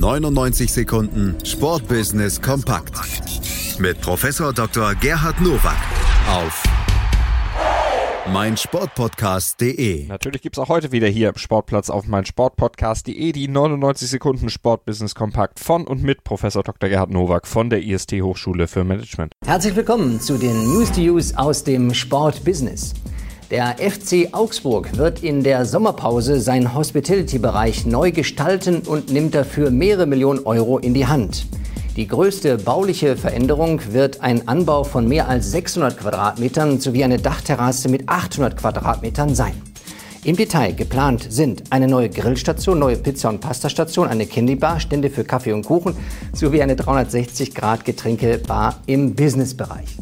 99 Sekunden Sportbusiness kompakt mit Professor Dr. Gerhard Nowak auf meinsportpodcast.de. Natürlich gibt's auch heute wieder hier im Sportplatz auf meinsportpodcast.de die 99 Sekunden Sportbusiness kompakt von und mit Professor Dr. Gerhard Nowak von der IST Hochschule für Management. Herzlich willkommen zu den News to Use aus dem Sportbusiness. Der FC Augsburg wird in der Sommerpause seinen Hospitality-Bereich neu gestalten und nimmt dafür mehrere Millionen Euro in die Hand. Die größte bauliche Veränderung wird ein Anbau von mehr als 600 Quadratmetern sowie eine Dachterrasse mit 800 Quadratmetern sein. Im Detail geplant sind eine neue Grillstation, neue Pizza- und Pastastation, eine Candybar, Stände für Kaffee und Kuchen sowie eine 360-Grad-Getränkebar im Businessbereich.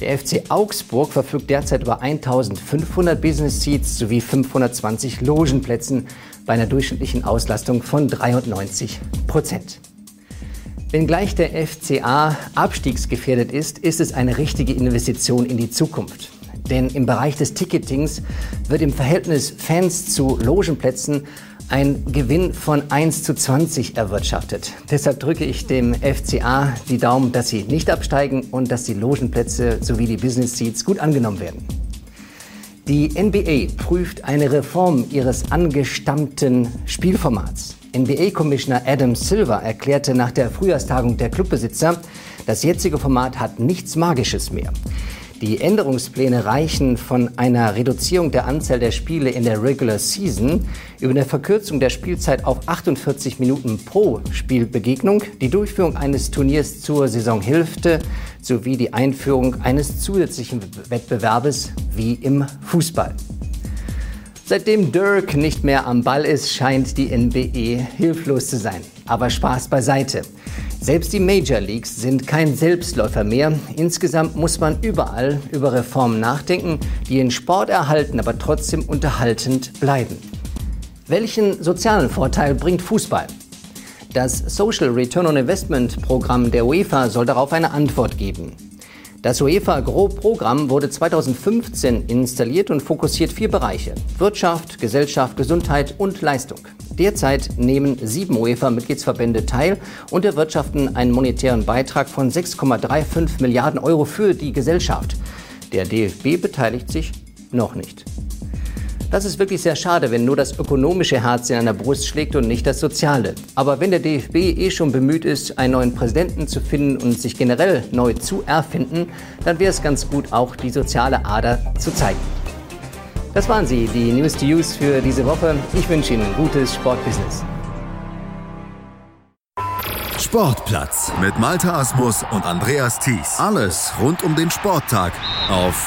Der FC Augsburg verfügt derzeit über 1500 Business Seats sowie 520 Logenplätzen bei einer durchschnittlichen Auslastung von 93 Prozent. Wenngleich der FCA abstiegsgefährdet ist, ist es eine richtige Investition in die Zukunft. Denn im Bereich des Ticketings wird im Verhältnis Fans zu Logenplätzen ein Gewinn von 1 zu 20 erwirtschaftet. Deshalb drücke ich dem FCA die Daumen, dass sie nicht absteigen und dass die Logenplätze sowie die Business Seats gut angenommen werden. Die NBA prüft eine Reform ihres angestammten Spielformats. NBA-Commissioner Adam Silver erklärte nach der Frühjahrstagung der Clubbesitzer, das jetzige Format hat nichts Magisches mehr. Die Änderungspläne reichen von einer Reduzierung der Anzahl der Spiele in der Regular Season über eine Verkürzung der Spielzeit auf 48 Minuten pro Spielbegegnung, die Durchführung eines Turniers zur Saisonhälfte sowie die Einführung eines zusätzlichen Wettbewerbes wie im Fußball. Seitdem Dirk nicht mehr am Ball ist, scheint die NBE hilflos zu sein. Aber Spaß beiseite. Selbst die Major Leagues sind kein Selbstläufer mehr. Insgesamt muss man überall über Reformen nachdenken, die den Sport erhalten, aber trotzdem unterhaltend bleiben. Welchen sozialen Vorteil bringt Fußball? Das Social Return on Investment Programm der UEFA soll darauf eine Antwort geben. Das UEFA Gro-Programm wurde 2015 installiert und fokussiert vier Bereiche. Wirtschaft, Gesellschaft, Gesundheit und Leistung. Derzeit nehmen sieben UEFA-Mitgliedsverbände teil und erwirtschaften einen monetären Beitrag von 6,35 Milliarden Euro für die Gesellschaft. Der DFB beteiligt sich noch nicht. Das ist wirklich sehr schade, wenn nur das ökonomische Herz in einer Brust schlägt und nicht das soziale. Aber wenn der DFB eh schon bemüht ist, einen neuen Präsidenten zu finden und sich generell neu zu erfinden, dann wäre es ganz gut, auch die soziale Ader zu zeigen. Das waren sie, die News to Use für diese Woche. Ich wünsche Ihnen gutes Sportbusiness. Sportplatz mit Malta Asmus und Andreas Thies. Alles rund um den Sporttag auf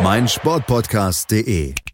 meinsportpodcast.de